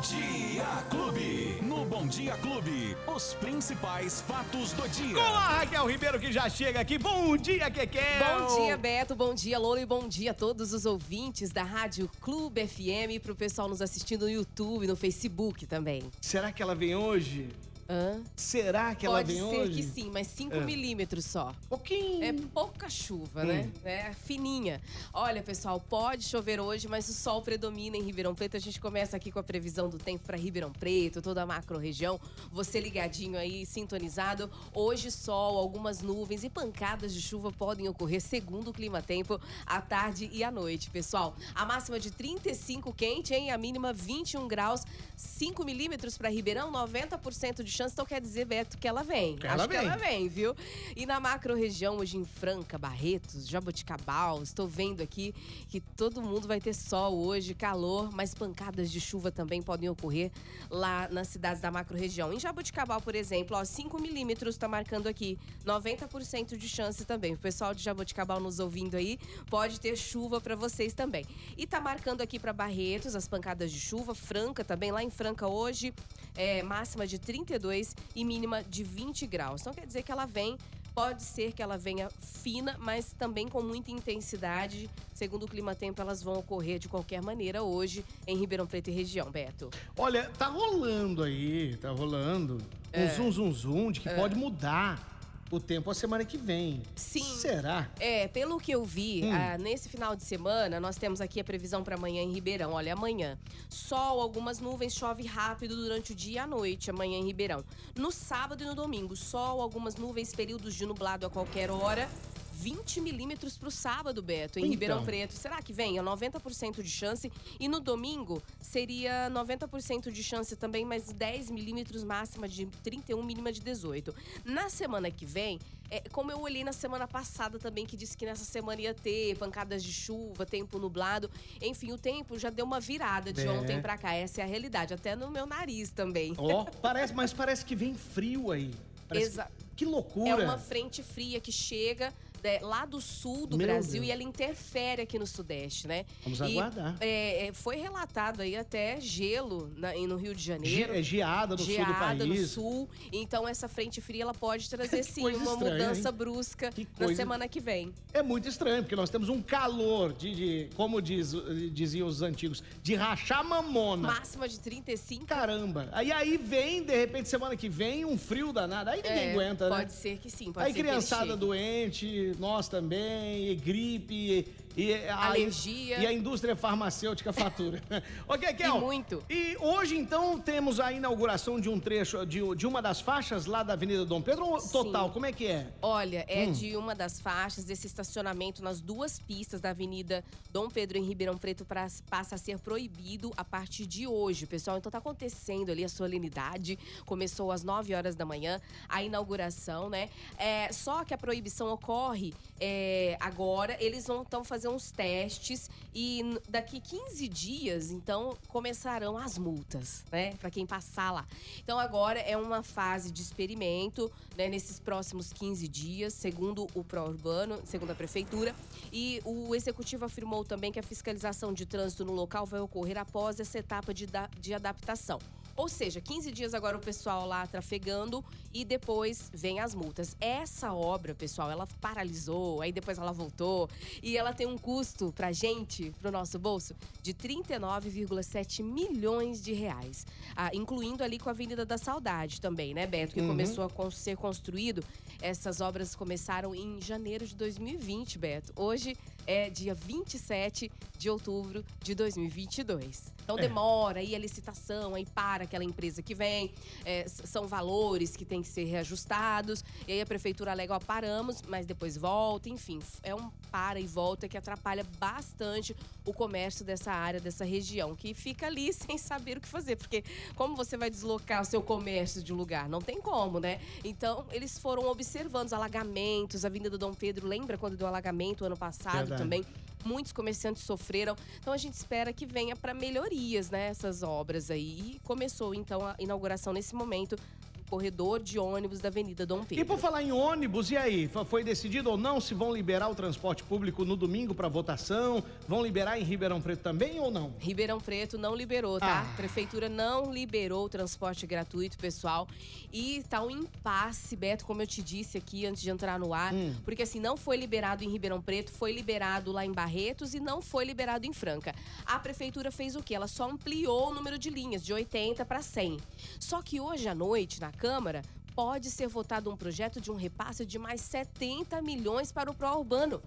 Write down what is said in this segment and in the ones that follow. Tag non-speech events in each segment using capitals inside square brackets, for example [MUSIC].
Dia Clube. No Bom Dia Clube, os principais fatos do dia. Com a Raquel Ribeiro que já chega aqui. Bom dia, Kekel. Bom dia, Beto. Bom dia, Lola. E bom dia a todos os ouvintes da Rádio Clube FM e pro pessoal nos assistindo no YouTube, no Facebook também. Será que ela vem hoje? Hã? Será que ela Pode vem ser hoje? que sim, mas 5 Ah. milímetros só. Pouquinho. É pouca chuva, né? É fininha. Olha, pessoal, pode chover hoje, mas o sol predomina em Ribeirão Preto. A gente começa aqui com a previsão do tempo para Ribeirão Preto, toda a macro-região. Você ligadinho aí, sintonizado. Hoje, sol, algumas nuvens e pancadas de chuva podem ocorrer, segundo o Clima Tempo, à tarde e à noite, pessoal. A máxima de 35 quente, hein? A mínima 21 graus, 5 milímetros para Ribeirão, 90% de chance. Então quer dizer, Beto, que ela vem. Que ela Acho que vem. ela vem, viu? E na macro-região, hoje em Franca, Barretos, Jaboticabal, estou vendo aqui que todo mundo vai ter sol hoje, calor, mas pancadas de chuva também podem ocorrer lá nas cidades da macro-região. Em Jaboticabal, por exemplo, ó, 5 milímetros está marcando aqui, 90% de chance também. O pessoal de Jaboticabal nos ouvindo aí, pode ter chuva para vocês também. E tá marcando aqui para Barretos as pancadas de chuva, Franca também, lá em Franca hoje, é, máxima de 32 e mínima de 20 graus. Então quer dizer que ela vem Pode ser que ela venha fina, mas também com muita intensidade. Segundo o Clima Tempo, elas vão ocorrer de qualquer maneira hoje em Ribeirão Preto e região, Beto. Olha, tá rolando aí, tá rolando É. um zum zum zum de que pode mudar o tempo a semana que vem. Sim. Será? É, pelo que eu vi, Hum. ah, nesse final de semana, nós temos aqui a previsão para amanhã em Ribeirão. Olha, amanhã, sol, algumas nuvens, chove rápido durante o dia e a noite, amanhã em Ribeirão. No sábado e no domingo, sol, algumas nuvens, períodos de nublado a qualquer hora. 20 milímetros pro sábado, Beto, em Então. Ribeirão Preto. Será que vem? É 90% de chance. E no domingo, seria 90% de chance também, mas 10 milímetros, máxima de 31, mínima de 18. Na semana que vem, é, como eu olhei na semana passada também, que disse que nessa semana ia ter pancadas de chuva, tempo nublado. Enfim, o tempo já deu uma virada de É. ontem pra cá. Essa é a realidade. Até no meu nariz também. Ó, parece, mas parece que vem frio aí. Parece Exa- que, que loucura. É uma frente fria que chega né, lá do sul do Meu Brasil Deus. e ela interfere aqui no sudeste, né? Vamos E, aguardar. é, é, foi relatado aí até gelo na- no Rio de Ge- Janeiro. é geada no sul do geada no país. sul. Então essa frente fria ela pode [LAUGHS] trazer sim uma estranha, mudança hein? brusca Que na coisa- semana que vem. É muito estranho, porque nós temos um calor de, de- como diz, diziam os antigos, de rachar mamona. Máxima de 35. Caramba. Aí aí vem, de repente, semana que vem, um frio danado. Aí ninguém É, aguenta, né? Pode ser que sim, pode Aí ser criançada ele chegue. doente, nós também, e gripe, e, a, Alergia. E a indústria farmacêutica fatura. [LAUGHS] ok, Kel? E muito. E hoje, então, temos a inauguração de um trecho, de, de uma das faixas lá da Avenida Dom Pedro, total, Sim. como é que é? Olha, é Hum. de uma das faixas desse estacionamento nas duas pistas da Avenida Dom Pedro em Ribeirão Preto pra, passa a ser proibido a partir de hoje, pessoal. Então tá acontecendo ali a solenidade. Começou às 9 horas da manhã a inauguração, né? É, só que a proibição ocorre é, agora. Eles vão então fazer uns testes e daqui 15 dias, então, começarão as multas, né? Pra quem passar lá. Então agora é uma fase de experimento, né? Nesses próximos 15 dias, segundo o pró-urbano, segundo a prefeitura. E o executivo afirmou também que a fiscalização de trânsito no local vai ocorrer após essa etapa de, de adaptação. Ou seja, 15 dias agora o pessoal lá trafegando e depois vem as multas. Essa obra, pessoal, ela paralisou, aí depois ela voltou e ela tem um custo pra gente, pro nosso bolso, de 39,7 milhões de reais. Ah, incluindo ali com a Avenida da Saudade também, né, Beto? Que começou a ser construído. Essas obras começaram em janeiro de 2020, Beto. Hoje é dia 27 de outubro de 2022. Então É. demora aí a licitação, aí para aquela empresa que vem. é, são valores que têm que ser reajustados. E aí a prefeitura alega, ó, paramos, mas depois volta. Enfim, é um para e volta que atrapalha bastante o comércio dessa área, dessa região, que fica ali [LAUGHS] sem saber o que fazer. Porque como você vai deslocar o seu comércio de um lugar? Não tem como, né? Então, eles foram observando os alagamentos, a Avenida do Dom Pedro, lembra quando deu alagamento ano passado Verdade. também? Muitos comerciantes sofreram. Então a gente espera que venha para melhorias, né, obras aí. E começou então a inauguração nesse momento corredor de ônibus da Avenida Dom Pedro. E por falar em ônibus, e aí? Foi decidido ou não se vão liberar o transporte público no domingo para votação? Vão liberar em Ribeirão Preto também ou não? Ribeirão Preto não liberou, tá? Ah. Prefeitura não liberou o transporte gratuito, pessoal. E tá um impasse, Beto, como eu te disse aqui antes de entrar no ar. Hum. Porque assim, não foi liberado em Ribeirão Preto, foi liberado lá em Barretos e não foi liberado em Franca. A prefeitura fez o quê? Ela só ampliou o número de linhas, de 80 para 100. Só que hoje à noite, na Câmara, pode ser votado um projeto de um repasse de mais 70 milhões para o pró-urbano.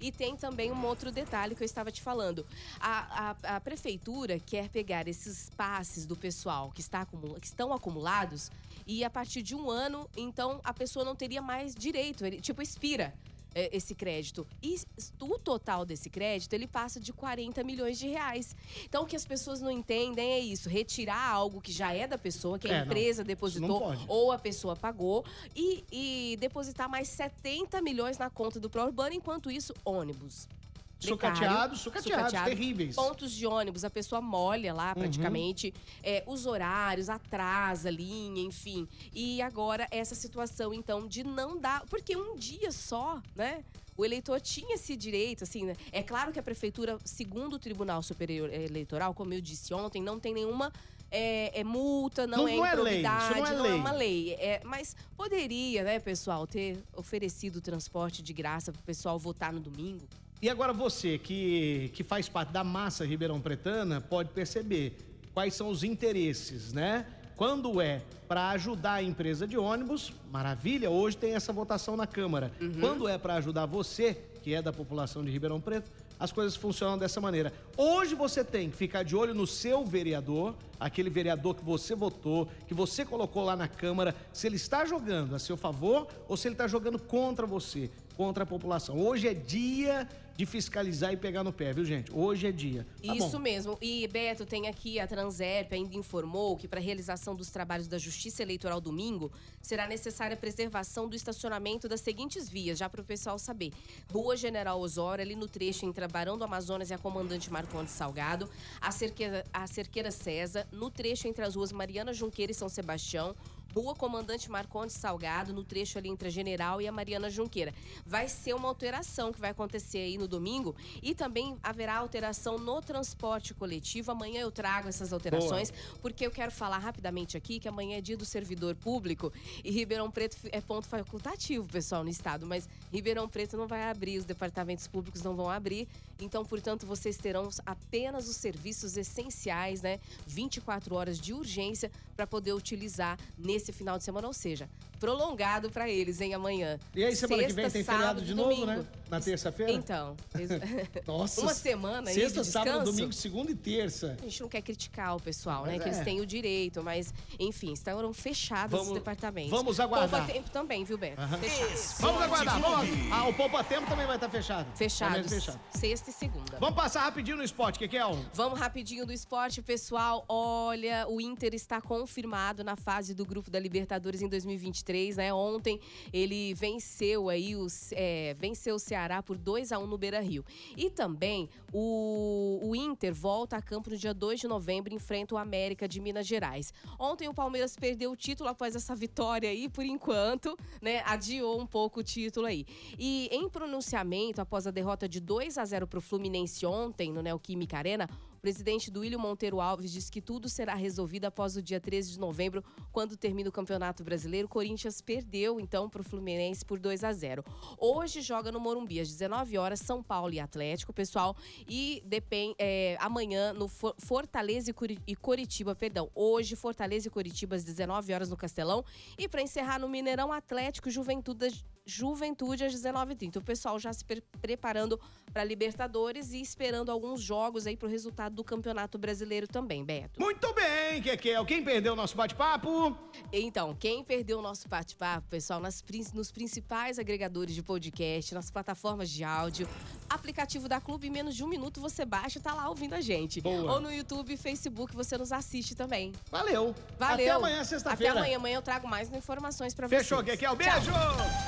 E tem também um outro detalhe que eu estava te falando. A, a- a prefeitura quer pegar esses passes do pessoal que, está acumula- que estão acumulados e a partir de um ano, então, a pessoa não teria mais direito. Ele, tipo, expira esse crédito. E o total desse crédito, ele passa de 40 milhões de reais. Então, o que as pessoas não entendem é isso. Retirar algo que já é da pessoa, que a É, empresa depositou não pode. ou a pessoa pagou e, e depositar mais 70 milhões na conta do pró-urbano, enquanto isso, ônibus. Precário, Sucateados, sucateados, sucateado, terríveis. Pontos de ônibus, a pessoa molha lá Uhum. praticamente. É, os horários, atrasa a linha, enfim. E agora essa situação, então, de não dar. Porque um dia só, né? O eleitor tinha esse direito, assim, né? É claro que a prefeitura, segundo o Tribunal Superior Eleitoral, como eu disse ontem, não tem nenhuma. é, é multa, não, Não- é não é lei, não é não lei. é uma lei. É, mas poderia, né, pessoal, ter oferecido transporte de graça pro pessoal votar no domingo. E agora você, que, que faz parte da massa Ribeirão Pretana, pode perceber quais são os interesses, né? Quando é para ajudar a empresa de ônibus, maravilha, hoje tem essa votação na Câmara. Quando é para ajudar você, que é da população de Ribeirão Preto, as coisas funcionam dessa maneira. Hoje você tem que ficar de olho no seu vereador, aquele vereador que você votou, que você colocou lá na Câmara, se ele está jogando a seu favor ou se ele está jogando contra você, contra a população. Hoje é dia de fiscalizar e pegar no pé, viu, gente? Hoje é dia. Tá Isso bom. mesmo. E, Beto, tem aqui a Transerp ainda informou que para a realização dos trabalhos da Justiça Eleitoral domingo, será necessária a preservação do estacionamento das seguintes vias, já para o pessoal saber. Rua General Osório, ali no trecho entre a Barão do Amazonas e a Comandante Marcondes Salgado, a Cerqueira, a Cerqueira César, no trecho entre as ruas Mariana Junqueira e São Sebastião, Rua Comandante Marcondes Salgado, no trecho ali entre a General e a Mariana Junqueira. Vai ser uma alteração que vai acontecer aí no domingo e também haverá alteração no transporte coletivo. Amanhã eu trago essas alterações, porque eu quero falar rapidamente aqui que amanhã é dia do servidor público e Ribeirão Preto é ponto facultativo, pessoal, no estado, mas Ribeirão Preto não vai abrir, os departamentos públicos não vão abrir. Então, portanto, vocês terão apenas os serviços essenciais, né? 24 horas de urgência para poder utilizar nesse final de semana, ou seja, prolongado para eles, hein, amanhã. E aí, semana que Sexta, vem tem sábado feriado de e novo, domingo. né? Na terça-feira? Então, [LAUGHS] Nossa. [LAUGHS] uma semana aí Sexta, de sábado, domingo, segunda e terça. A gente não quer criticar o pessoal, né? Mas Que eles é. têm o direito, mas, enfim, estarão fechados Vamos- os departamentos. vamos aguardar. Poupa tempo também, viu, Beto? Fechado. Vamos aguardar, vamos. Ah, o Poupa Tempo também vai estar fechado. Fechados. Também fechado. Sexta e segunda. Vamos passar rapidinho no esporte, que que é um? Vamos rapidinho do esporte, pessoal. Olha, o Inter está confirmado na fase do grupo da Libertadores em 2023, né? Ontem ele venceu aí o, é, venceu o Ceará por 2 a 1 no Beira-Rio. E também o, o Inter volta a campo no dia 2 de novembro e enfrenta o América de Minas Gerais. Ontem o Palmeiras perdeu o título após essa vitória aí, por enquanto, né? Adiou um pouco o título aí. E em pronunciamento após a derrota de 2 a 0 para o Fluminense ontem no Neoquímica Arena, o presidente do William Monteiro Alves disse que tudo será resolvido após o dia 13 de novembro, quando termina o Campeonato Brasileiro. O Corinthians perdeu, então, para o Fluminense por 2 a 0 Hoje joga no Morumbi, às 19 horas, São Paulo e Atlético, pessoal. E depend, é, amanhã no For- Fortaleza e Coritiba, perdão. Hoje, Fortaleza e Coritiba, às 19 horas no Castelão. E para encerrar no Mineirão, Atlético Juventude, Juventude às 19h30. O pessoal já se pre- preparando para Libertadores e esperando alguns jogos aí pro resultado do Campeonato Brasileiro também, Beto. Muito bem, Kekel. Quem perdeu o nosso bate-papo? Então, quem perdeu o nosso bate-papo, pessoal, nas nos principais agregadores de podcast, nas plataformas de áudio, aplicativo da Clube, em menos de um minuto você baixa e tá lá ouvindo a gente. Boa. Ou no YouTube e Facebook você nos assiste também. Valeu. Valeu. Até amanhã, Até sexta-feira. amanhã. Amanhã eu trago mais informações para vocês. Fechou, Kekel. Tchau.